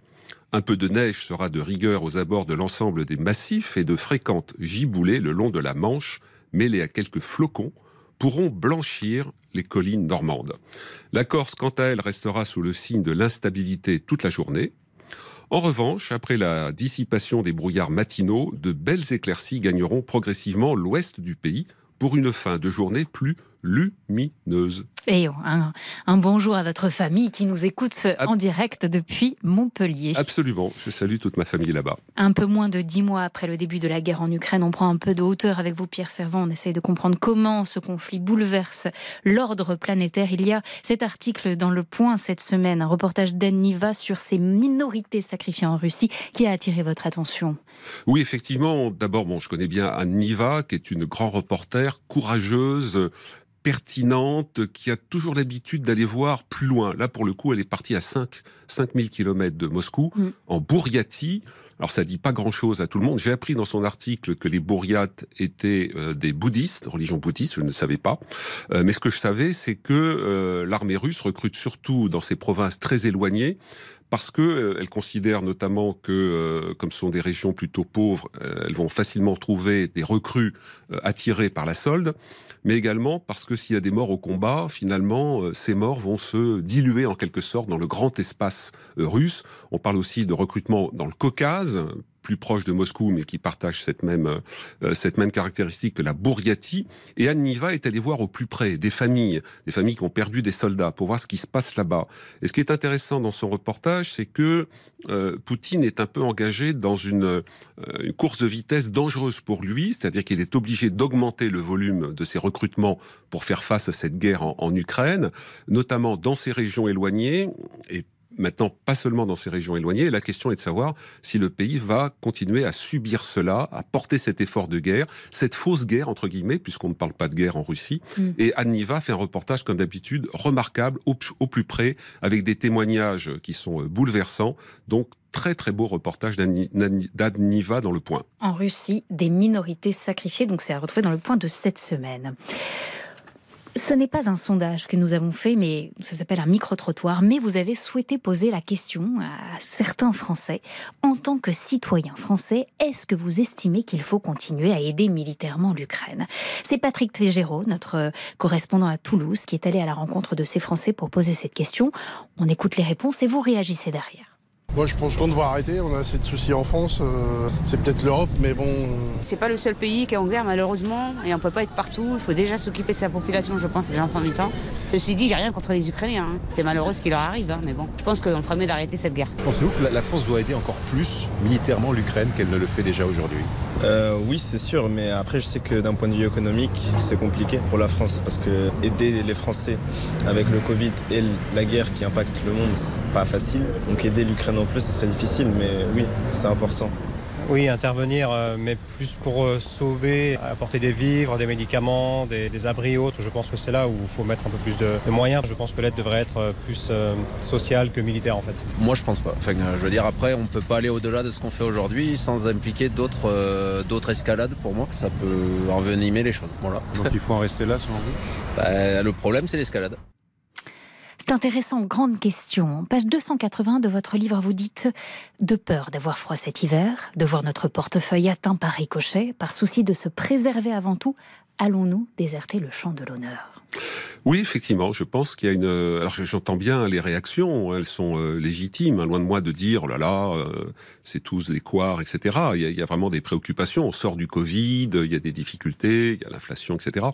Un peu de neige sera de rigueur aux abords de l'ensemble des massifs et de fréquentes giboulées le long de la Manche, mêlés à quelques flocons, pourront blanchir les collines normandes. La Corse, quant à elle, restera sous le signe de l'instabilité toute la journée. En revanche, après la dissipation des brouillards matinaux, de belles éclaircies gagneront progressivement l'ouest du pays pour une fin de journée plus lumineuse. Et un, un, bonjour à votre famille qui nous écoute en direct depuis Montpellier. Absolument, je salue toute ma famille là-bas. Un peu moins de dix mois après le début de la guerre en Ukraine, on prend un peu de hauteur avec vous, Pierre Servant. On essaye de comprendre comment ce conflit bouleverse l'ordre planétaire. Il y a cet article dans Le Point cette semaine, un reportage d'Anne Niva sur ces minorités sacrifiées en Russie qui a attiré votre attention. Oui, effectivement. D'abord, bon, je connais bien Anne Niva, qui est une grande reporter, courageuse, pertinente, qui a toujours l'habitude d'aller voir plus loin. Là, pour le coup, elle est partie à 5, 5000 km de Moscou, mm. en Bouriatie. Alors ça dit pas grand-chose à tout le monde. J'ai appris dans son article que les Bouriates étaient euh, des bouddhistes, religion bouddhiste, je ne savais pas. Euh, mais ce que je savais, c'est que euh, l'armée russe recrute surtout dans ces provinces très éloignées parce que euh, elle considère notamment que, euh, comme ce sont des régions plutôt pauvres, euh, elles vont facilement trouver des recrues attirées par la solde, mais également parce que s'il y a des morts au combat, finalement, ces morts vont se diluer en quelque sorte dans le grand espace russe. On parle aussi de recrutement dans le Caucase, plus proche de Moscou, mais qui partage cette même, euh, cette même caractéristique que la Bouriatie. Et Anne Niva est allée voir au plus près des familles, des familles qui ont perdu des soldats, pour voir ce qui se passe là-bas. Et ce qui est intéressant dans son reportage, c'est que euh, Poutine est un peu engagé dans une, euh, une course de vitesse dangereuse pour lui, c'est-à-dire qu'il est obligé d'augmenter le volume de ses recrutements pour faire face à cette guerre en, en Ukraine, notamment dans ces régions éloignées, et maintenant pas seulement dans ces régions éloignées. la question est de savoir si le pays va continuer à subir cela, à porter cet effort de guerre, cette fausse guerre, entre guillemets, puisqu'on ne parle pas de guerre en Russie. Mm. Et Anniva fait un reportage, comme d'habitude, remarquable, au, plus près, avec des témoignages qui sont euh, bouleversants. Donc, très très beau reportage d'Anniva dans Le Point. En Russie, des minorités sacrifiées, donc c'est à retrouver dans Le Point de cette semaine. Ce n'est pas un sondage que nous avons fait, mais ça s'appelle un micro-trottoir. Mais vous avez souhaité poser la question à certains Français. En tant que citoyen français, est-ce que vous estimez qu'il faut continuer à aider militairement l'Ukraine? C'est Patrick Tégéraud, notre correspondant à Toulouse, qui est allé à la rencontre de ces Français pour poser cette question. On écoute les réponses et vous réagissez derrière. Moi, je pense qu'on devrait arrêter. On a assez de soucis en France. Euh, c'est peut-être l'Europe, mais bon. C'est pas le seul pays qui est en guerre, malheureusement, et on peut pas être partout. Il faut déjà s'occuper de sa population, je pense, déjà en premier temps. Ceci dit, j'ai rien contre les Ukrainiens. Hein. C'est malheureux ce qui leur arrive, hein, mais bon, je pense qu'on ferait mieux d'arrêter cette guerre. Pensez-vous que la France doit aider encore plus militairement l'Ukraine qu'elle ne le fait déjà aujourd'hui? Euh, Oui, c'est sûr, mais après, je sais que d'un point de vue économique, c'est compliqué pour la France parce que aider les Français avec le Covid et la guerre qui impacte le monde, c'est pas facile. Donc aider l'Ukraine en plus, ce serait difficile, mais oui, c'est important. Oui, intervenir, euh, mais plus pour euh, sauver, apporter des vivres, des médicaments, des, abris et autres. Je pense que c'est là où il faut mettre un peu plus de, moyens. Je pense que l'aide devrait être euh, plus sociale que militaire en fait. Moi je pense pas. Enfin, je veux dire après on peut pas aller au-delà de ce qu'on fait aujourd'hui sans impliquer d'autres d'autres escalades pour moi. Ça peut envenimer les choses. Voilà. Donc il faut en rester là selon vous? <laughs> Bah, Le problème c'est l'escalade. C'est intéressant, grande question. Page 280 de votre livre, vous dites De peur d'avoir froid cet hiver, de voir notre portefeuille atteint par ricochet, par souci de se préserver avant tout, allons-nous déserter le champ de l'honneur? Oui, effectivement, je pense qu'il y a une. Alors j'entends bien les réactions, elles sont euh, légitimes. Hein, loin de moi de dire, oh là là, euh, c'est tous des couards, etc. Il y, a, vraiment des préoccupations. On sort du Covid, il y a des difficultés, il y a l'inflation, etc.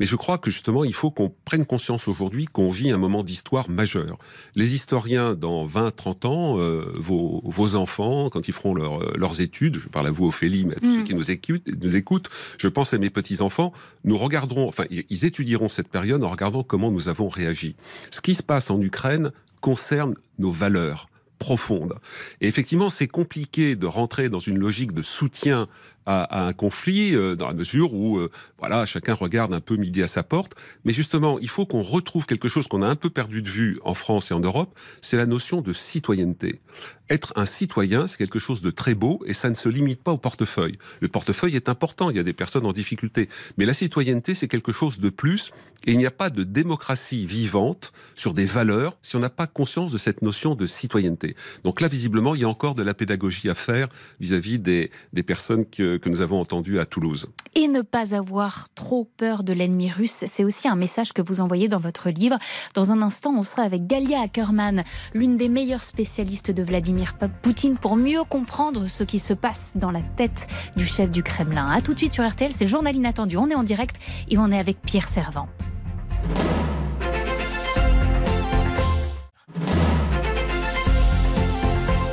Mais je crois que justement, il faut qu'on prenne conscience aujourd'hui qu'on vit un moment d'histoire majeur. Les historiens, dans 20, 30 ans, euh, vos, vos, enfants, quand ils feront leurs études, je parle à vous, Ophélie, mais à tous ceux mm. qui nous écoutent, nous écoutent, je pense à mes petits enfants, nous regarderons, enfin, ils étudieront cette période en regardant comment nous avons réagi. Ce qui se passe en Ukraine concerne nos valeurs profondes. Et effectivement, c'est compliqué de rentrer dans une logique de soutien à, un conflit, euh, dans la mesure où euh, voilà, chacun regarde un peu midi à sa porte. Mais justement, il faut qu'on retrouve quelque chose qu'on a un peu perdu de vue en France et en Europe, c'est la notion de citoyenneté. Être un citoyen, c'est quelque chose de très beau et ça ne se limite pas au portefeuille. Le portefeuille est important, il y a des personnes en difficulté. Mais la citoyenneté, c'est quelque chose de plus et il n'y a pas de démocratie vivante sur des valeurs si on n'a pas conscience de cette notion de citoyenneté. Donc là, visiblement, il y a encore de la pédagogie à faire vis-à-vis des, des personnes que, que, nous avons entendu à Toulouse. Et ne pas avoir trop peur de l'ennemi russe, c'est aussi un message que vous envoyez dans votre livre. Dans un instant, on sera avec Galia Ackerman, l'une des meilleures spécialistes de Vladimir Poutine, pour mieux comprendre ce qui se passe dans la tête du chef du Kremlin. A tout de suite sur RTL, c'est le journal inattendu. On est en direct et on est avec Pierre Servant.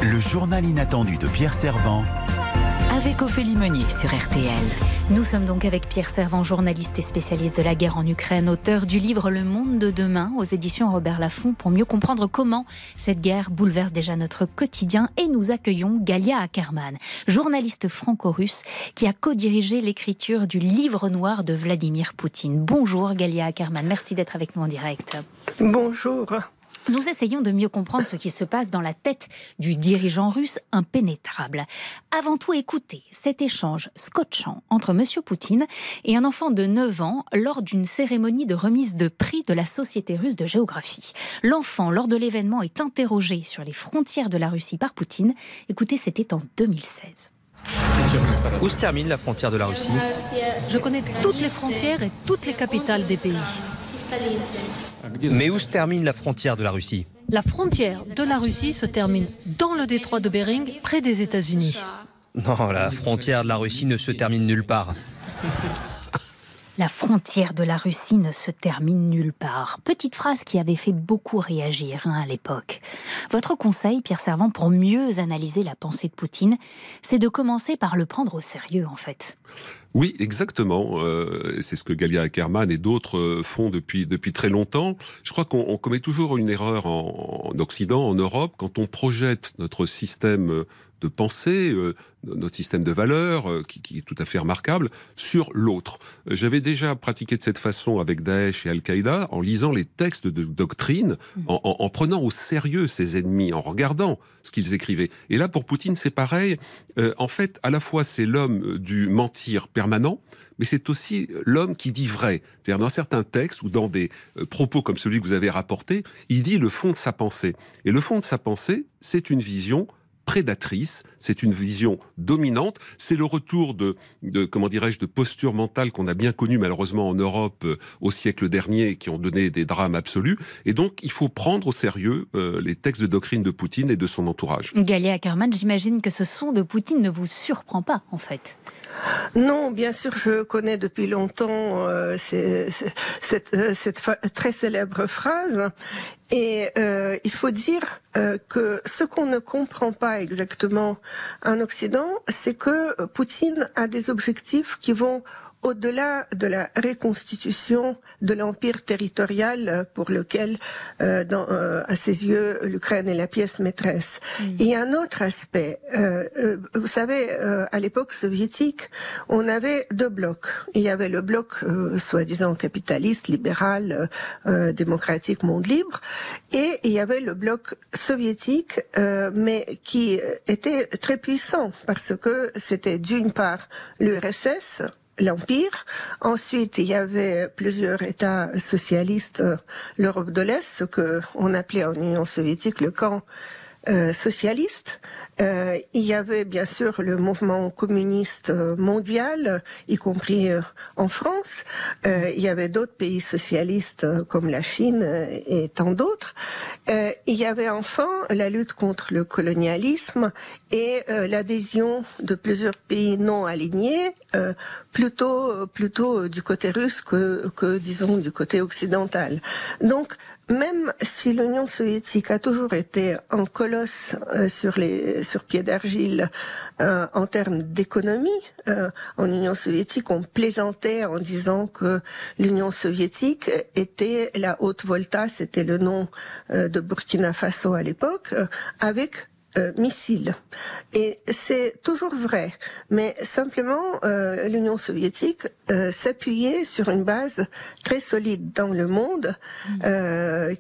Le journal inattendu de Pierre Servant avec Ophélie Meunier sur RTL. Nous sommes donc avec Pierre Servant, journaliste et spécialiste de la guerre en Ukraine, auteur du livre Le monde de demain aux éditions Robert Laffont pour mieux comprendre comment cette guerre bouleverse déjà notre quotidien. Et nous accueillons Galia Ackerman, journaliste franco-russe qui a co-dirigé l'écriture du livre noir de Vladimir Poutine. Bonjour Galia Ackerman, merci d'être avec nous en direct. Bonjour. Nous essayons de mieux comprendre ce qui se passe dans la tête du dirigeant russe impénétrable. Avant tout, écoutez cet échange scotchant entre M. Poutine et un enfant de 9 ans lors d'une cérémonie de remise de prix de la Société russe de géographie. L'enfant, lors de l'événement, est interrogé sur les frontières de la Russie par Poutine. Écoutez, c'était en 2016. Où se termine la frontière de la Russie? Je connais toutes les frontières et toutes les capitales des pays. Mais où se termine la frontière de la Russie La frontière de la Russie se termine dans le détroit de Bering, près des États-Unis. Non, la frontière de la Russie ne se termine nulle part. La frontière de la Russie ne se termine nulle part. Petite phrase qui avait fait beaucoup réagir hein, à l'époque. Votre conseil, Pierre Servant, pour mieux analyser la pensée de Poutine, c'est de commencer par le prendre au sérieux, en fait. Oui, exactement. Euh, c'est ce que Galia Ackerman et d'autres euh, font depuis depuis très longtemps. Je crois qu'on commet toujours une erreur en, en, Occident, en Europe, quand on projette notre système de pensée, euh, notre système de valeurs, euh, qui, qui, est tout à fait remarquable, sur l'autre. J'avais déjà pratiqué de cette façon avec Daesh et Al-Qaïda, en lisant les textes de doctrine, mmh. en, en, en, prenant au sérieux ses ennemis, en regardant ce qu'ils écrivaient. Et là, pour Poutine, c'est pareil. Euh, en fait, à la fois, c'est l'homme du mentir permanent, mais c'est aussi l'homme qui dit vrai. C'est-à-dire dans certains textes ou dans des euh, propos comme celui que vous avez rapporté, il dit le fond de sa pensée. Et le fond de sa pensée, c'est une vision prédatrice, c'est une vision dominante, c'est le retour de, de comment dirais-je, de postures mentales qu'on a bien connues malheureusement en Europe euh, au siècle dernier, qui ont donné des drames absolus. Et donc, il faut prendre au sérieux euh, les textes de doctrine de Poutine et de son entourage. Galia Ackerman, j'imagine que ce son de Poutine ne vous surprend pas, en fait. Non, bien sûr, je connais depuis longtemps euh, cette, euh, très célèbre phrase. Et euh, il faut dire que ce qu'on ne comprend pas exactement en Occident, c'est que Poutine a des objectifs qui vont au-delà de la reconstitution de l'empire territorial pour lequel, euh, dans, euh, à ses yeux, l'Ukraine est la pièce maîtresse. Mmh. Il y a un autre aspect. Euh, euh vous savez, euh, à l'époque soviétique, on avait deux blocs. Il y avait le bloc euh, soi-disant capitaliste, libéral, démocratique, monde libre, et il y avait le bloc soviétique, mais qui était très puissant parce que c'était d'une part l'URSS, l'Empire. Ensuite, il y avait plusieurs États socialistes, l'Europe de l'Est, ce qu'on appelait en Union soviétique le camp euh, socialiste. Euh, il y avait bien sûr le mouvement communiste mondial, y compris euh, en France. Euh, il y avait d'autres pays socialistes euh, comme la Chine et tant d'autres. il y avait enfin la lutte contre le colonialisme et l'adhésion de plusieurs pays non alignés, plutôt plutôt du côté russe que, que disons du côté occidental. Donc même si l'Union soviétique a toujours été un colosse euh, sur les sur pied d'argile euh, en termes d'économie, euh, en Union soviétique, on plaisantait en disant que l'Union soviétique était la haute volta, c'était le nom de Burkina Faso à l'époque, avec euh, missiles. Et c'est toujours vrai, mais simplement euh, l'Union soviétique euh, s'appuyait sur une base très solide dans le monde euh,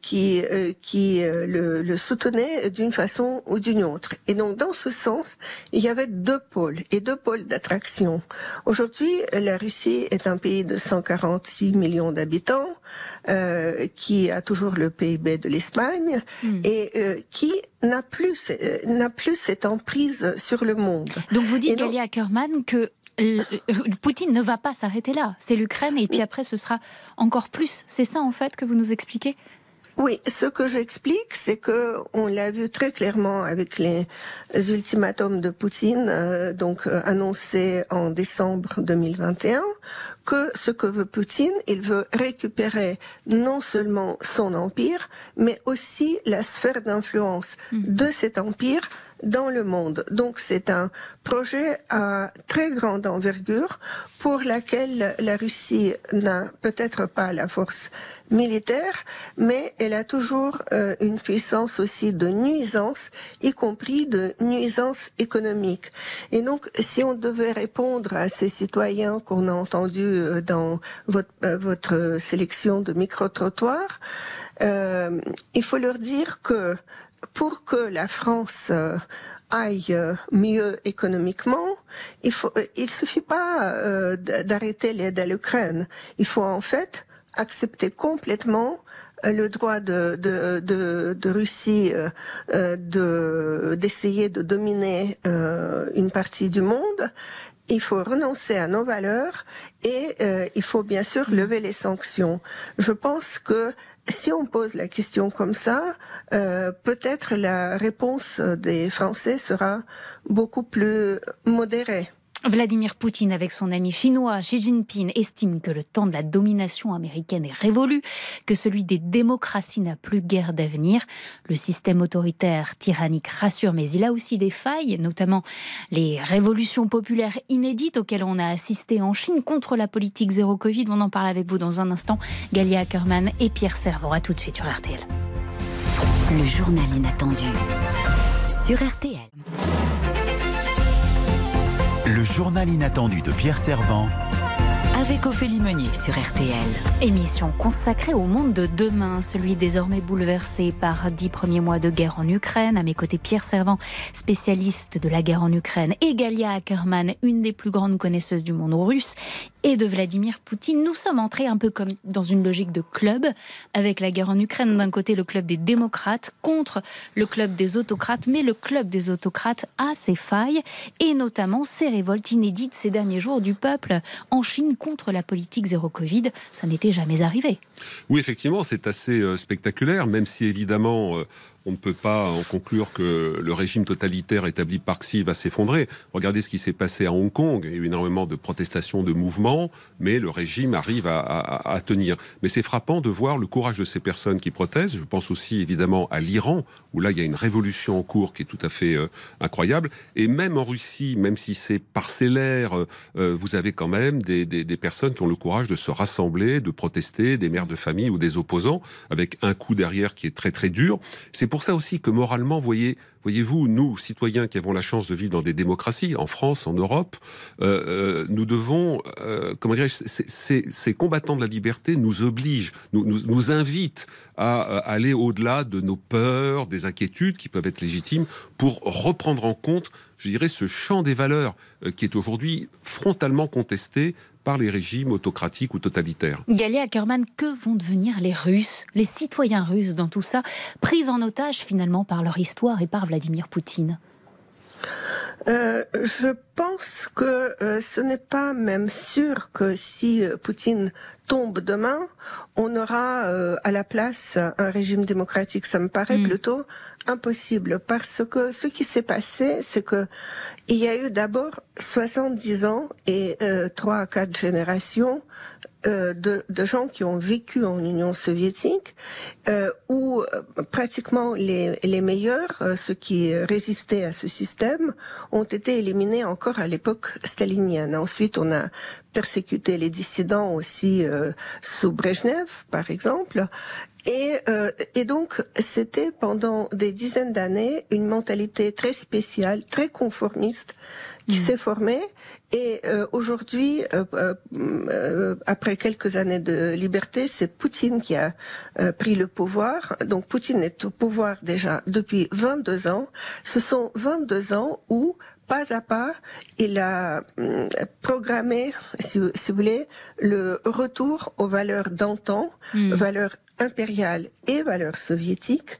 qui, euh, qui le, le, soutenait d'une façon ou d'une autre. Et donc dans ce sens, il y avait deux pôles et deux pôles d'attraction. Aujourd'hui, la Russie est un pays de 146 millions d'habitants qui a toujours le PIB de l'Espagne mm. et qui n'a plus n'a plus cette emprise sur le monde. Donc vous dites, Galia Ackerman, que Poutine ne va pas s'arrêter là. C'est l'Ukraine et puis après ce sera encore plus. C'est ça en fait que vous nous expliquez? Oui, ce que j'explique, c'est que on l'a vu très clairement avec les ultimatums de Poutine, euh, donc euh, annoncés en décembre 2021, que ce que veut Poutine, il veut récupérer non seulement son empire, mais aussi la sphère d'influence de cet empire dans le monde. Donc c'est un projet à très grande envergure pour laquelle la Russie n'a peut-être pas la force militaire, mais elle a toujours euh, une puissance aussi de nuisance, y compris de nuisance économique. Et donc, si on devait répondre à ces citoyens qu'on a entendus euh, dans votre, euh, votre sélection de micro-trottoirs, il faut leur dire que pour que la France aille mieux économiquement, il faut, il suffit pas d'arrêter l'aide à l'Ukraine. Il faut en fait accepter complètement euh, le droit de, Russie euh, euh, de d'essayer de dominer une partie du monde. Il faut renoncer à nos valeurs et il faut bien sûr lever les sanctions. Je pense que si on pose la question comme ça, peut-être la réponse des Français sera beaucoup plus modérée. Vladimir Poutine, avec son ami chinois Xi Jinping, estime que le temps de la domination américaine est révolu, que celui des démocraties n'a plus guère d'avenir. Le système autoritaire tyrannique rassure, mais il a aussi des failles, notamment les révolutions populaires inédites auxquelles on a assisté en Chine contre la politique zéro Covid. On en parle avec vous dans un instant. Galia Ackerman et Pierre Servant. À tout de suite sur RTL. Le journal inattendu sur RTL. Journal inattendu de Pierre Servant avec Ophélie Meunier sur RTL. Émission consacrée au monde de demain, celui désormais bouleversé par dix premiers mois de guerre en Ukraine. À mes côtés, Pierre Servant, spécialiste de la guerre en Ukraine, et Galia Ackerman, une des plus grandes connaisseuses du monde russe, et de Vladimir Poutine. Nous sommes entrés un peu comme dans une logique de club, avec la guerre en Ukraine. D'un côté, le club des démocrates contre le club des autocrates, mais le club des autocrates a ses failles, et notamment ses révoltes inédites ces derniers jours du peuple en Chine contre la politique zéro Covid. Ça n'était jamais arrivé. Oui, effectivement, c'est assez euh, spectaculaire, même si évidemment euh, on ne peut pas en conclure que le régime totalitaire établi par Xi va s'effondrer. Regardez ce qui s'est passé à Hong Kong. Il y a eu énormément de protestations, de mouvements, mais le régime arrive à, tenir. Mais c'est frappant de voir le courage de ces personnes qui protestent. Je pense aussi évidemment à l'Iran, où là il y a une révolution en cours qui est tout à fait euh, incroyable. Et même en Russie, même si c'est parcellaire, euh, euh, vous avez quand même des, des, personnes qui ont le courage de se rassembler, de protester, des mères de famille ou des opposants, avec un coup derrière qui est très très dur. C'est pour ça aussi que moralement, voyez, voyez-vous, nous, citoyens qui avons la chance de vivre dans des démocraties, en France, en Europe, euh, euh, nous devons, euh, comment dirais-je, ces, combattants de la liberté nous obligent, nous, nous, invitent à, aller au-delà de nos peurs, des inquiétudes qui peuvent être légitimes, pour reprendre en compte, je dirais, ce champ des valeurs qui est aujourd'hui frontalement contesté par les régimes autocratiques ou totalitaires. Galia Ackerman, que vont devenir les Russes, les citoyens russes dans tout ça, pris en otage finalement par leur histoire et par Vladimir Poutine? Euh, je pense que euh, ce n'est pas même sûr que si euh, Poutine tombe demain, on aura à la place un régime démocratique. Ça me paraît hmm. plutôt impossible parce que ce qui s'est passé, c'est que il y a eu d'abord 70 ans et trois à quatre générations euh, de, de, gens qui ont vécu en Union soviétique, euh, où euh, pratiquement les, les meilleurs, euh, ceux qui résistaient à ce système, ont été éliminés encore à l'époque stalinienne. Ensuite, on a persécuté les dissidents aussi sous Brezhnev, par exemple. Et, et, donc, c'était pendant des dizaines d'années une mentalité très spéciale, très conformiste, qui mm. s'est formée et euh, aujourd'hui, euh, euh, après quelques années de liberté, c'est Poutine qui a pris le pouvoir. Donc Poutine est au pouvoir déjà depuis 22 ans. Ce sont 22 ans où pas à pas, il a programmé, si, vous voulez, le retour aux valeurs d'antan, mm. valeurs impériales et valeurs soviétiques.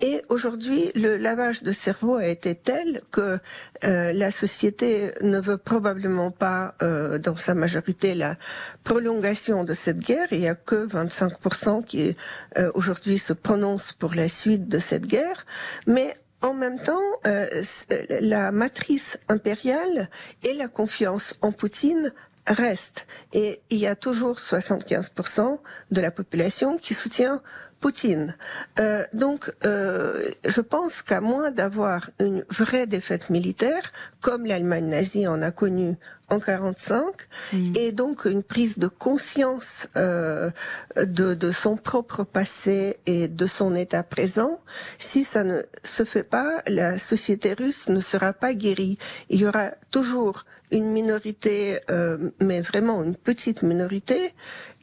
Et aujourd'hui, le lavage de cerveau a été tel que la société ne veut probablement pas, euh, dans sa majorité, la prolongation de cette guerre. Il n'y a que 25% qui euh, aujourd'hui se prononcent pour la suite de cette guerre. Mais en même temps, euh, la matrice impériale et la confiance en Poutine reste. Et il y a toujours 75% de la population qui soutient Poutine. Euh, donc, euh, je pense qu'à moins d'avoir une vraie défaite militaire, comme l'Allemagne nazie en a connu en 45, mm. et donc une prise de conscience euh, de, de, son propre passé et de son état présent, si ça ne se fait pas, la société russe ne sera pas guérie. Il y aura toujours une minorité, euh, mais vraiment une petite minorité,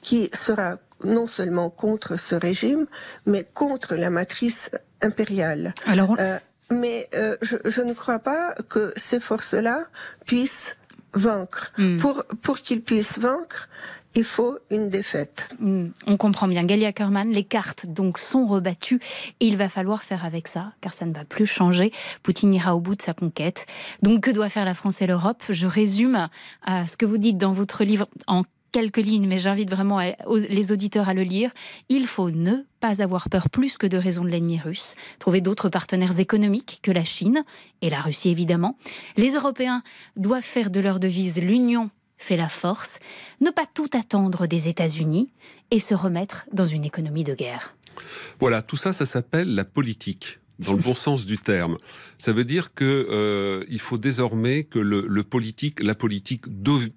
qui sera non seulement contre ce régime, mais contre la matrice impériale. Alors euh, mais euh, je, je, ne crois pas que ces forces-là puissent vaincre. Hmm. Pour, pour qu'ils puissent vaincre, il faut une défaite. Hmm. On comprend bien. Galia Kerman, les cartes donc sont rebattues et il va falloir faire avec ça, car ça ne va plus changer. Poutine ira au bout de sa conquête. Donc que doit faire la France et l'Europe? Je résume à ce que vous dites dans votre livre en quelques lignes, mais j'invite vraiment les auditeurs à le lire. Il faut ne pas avoir peur plus que de raison de l'ennemi russe, trouver d'autres partenaires économiques que la Chine et la Russie évidemment. Les Européens doivent faire de leur devise l'union fait la force, ne pas tout attendre des États-Unis et se remettre dans une économie de guerre. Voilà, tout ça, ça s'appelle la politique dans le bon sens du terme. Ça veut dire que euh, il faut désormais que le, politique, la politique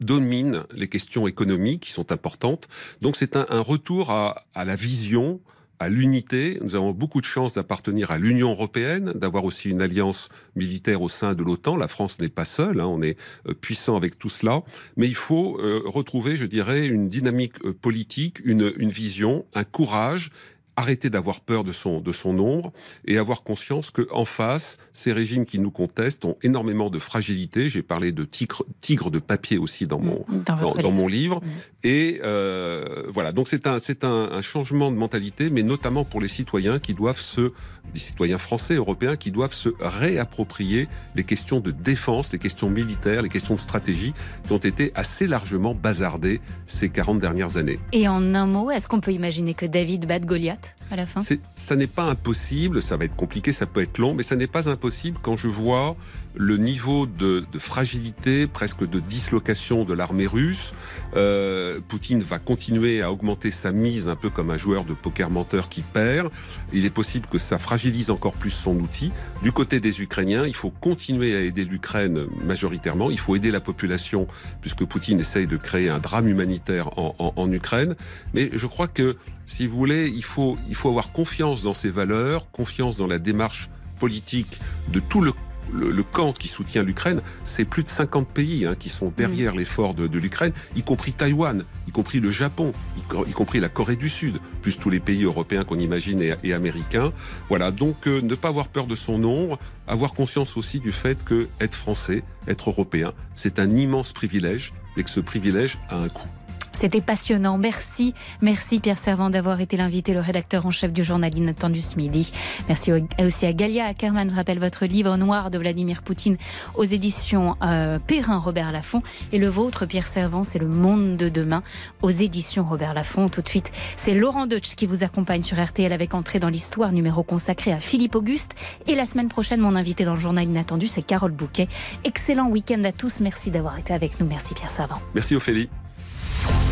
domine les questions économiques qui sont importantes. Donc c'est un, retour à, la vision, à l'unité. Nous avons beaucoup de chance d'appartenir à l'Union européenne, d'avoir aussi une alliance militaire au sein de l'OTAN. La France n'est pas seule, hein, on est euh, puissant avec tout cela. Mais il faut euh, retrouver, je dirais, une dynamique politique, une vision, un courage arrêter d'avoir peur de son, de son nombre et avoir conscience que en face, ces régimes qui nous contestent ont énormément de fragilité. J'ai parlé de tigre, tigre de papier aussi dans mon, mm, dans, dans, mon livre. Mm. Et euh, voilà, donc c'est un, c'est un, un, changement de mentalité, mais notamment pour les citoyens qui doivent se, des citoyens français, européens, qui doivent se réapproprier les questions de défense, les questions militaires, les questions de stratégie qui ont été assez largement bazardées ces 40 dernières années. Et en un mot, est-ce qu'on peut imaginer que David bat Goliath? À la fin Ça n'est pas impossible, ça va être compliqué, ça peut être long, mais ça n'est pas impossible quand je vois le niveau de, fragilité, presque de dislocation de l'armée russe. Euh, Poutine va continuer à augmenter sa mise, un peu comme un joueur de poker menteur qui perd. Il est possible que ça fragilise encore plus son outil. Du côté des Ukrainiens, il faut continuer à aider l'Ukraine majoritairement. Il faut aider la population, puisque Poutine essaye de créer un drame humanitaire en, en Ukraine. Mais je crois que si vous voulez, il faut, il faut avoir confiance dans ses valeurs, confiance dans la démarche politique de tout le le, camp qui soutient l'Ukraine, c'est plus de 50 pays hein, qui sont derrière l'effort de, de l'Ukraine, y compris Taïwan, y compris le Japon, y, y, compris la Corée du Sud, plus tous les pays européens qu'on imagine et, et, américains. Voilà, donc euh, ne pas avoir peur de son nombre, avoir conscience aussi du fait que être français, être européen, c'est un immense privilège et que ce privilège a un coût. C'était passionnant. Merci. Merci Pierre Servant d'avoir été l'invité, le rédacteur en chef du journal Inattendu ce midi. Merci aussi à Galia Ackerman. Je rappelle votre livre Noir de Vladimir Poutine aux éditions euh, Perrin Robert Laffont. Et le vôtre, Pierre Servant, c'est Le Monde de demain aux éditions Robert Laffont. Tout de suite, c'est Laurent Deutsch qui vous accompagne sur RTL avec entrée dans l'histoire, numéro consacré à Philippe Auguste. Et la semaine prochaine, mon invité dans le journal Inattendu, c'est Carole Bouquet. Excellent week-end à tous. Merci d'avoir été avec nous. Merci Pierre Servant. Merci Ophélie.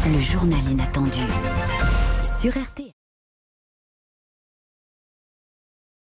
Le journal inattendu sur RT.